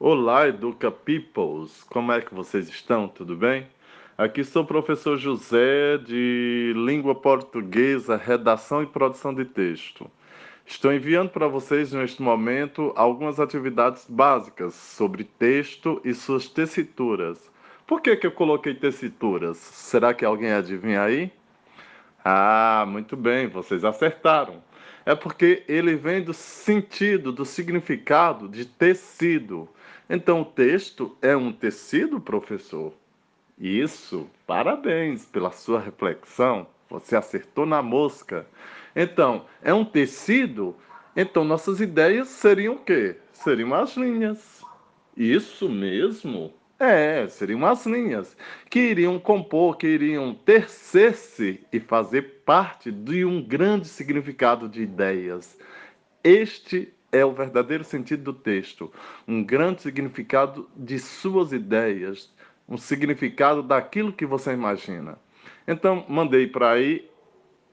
Olá, Educa Peoples! Como é que vocês estão? Tudo bem? Aqui sou o professor José de Língua Portuguesa, Redação e Produção de Texto. Estou enviando para vocês neste momento algumas atividades básicas sobre texto e suas tessituras. Por que, que eu coloquei tessituras? Será que alguém adivinha aí? Ah, muito bem, vocês acertaram é porque ele vem do sentido, do significado de tecido. Então, o texto é um tecido, professor? Isso, parabéns pela sua reflexão. Você acertou na mosca. Então, é um tecido? Então, nossas ideias seriam o quê? Seriam as linhas. Isso mesmo. É, seriam as linhas que iriam compor, que iriam tecer-se e fazer parte de um grande significado de ideias. Este é o verdadeiro sentido do texto, um grande significado de suas ideias, um significado daquilo que você imagina. Então, mandei para aí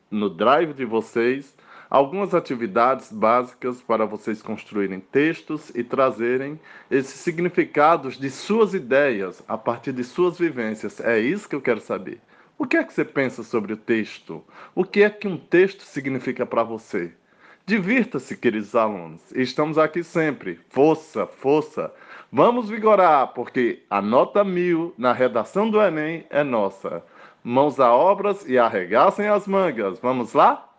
no drive de vocês algumas atividades básicas para vocês construírem textos e trazerem esses significados de suas ideias a partir de suas vivências. É isso que eu quero saber. O que é que você pensa sobre o texto? O que é que um texto significa para você? Divirta-se, queridos alunos. Estamos aqui sempre. Força, força. Vamos vigorar, porque a nota mil na redação do Enem é nossa. Mãos a obras e arregaçem as mangas. Vamos lá?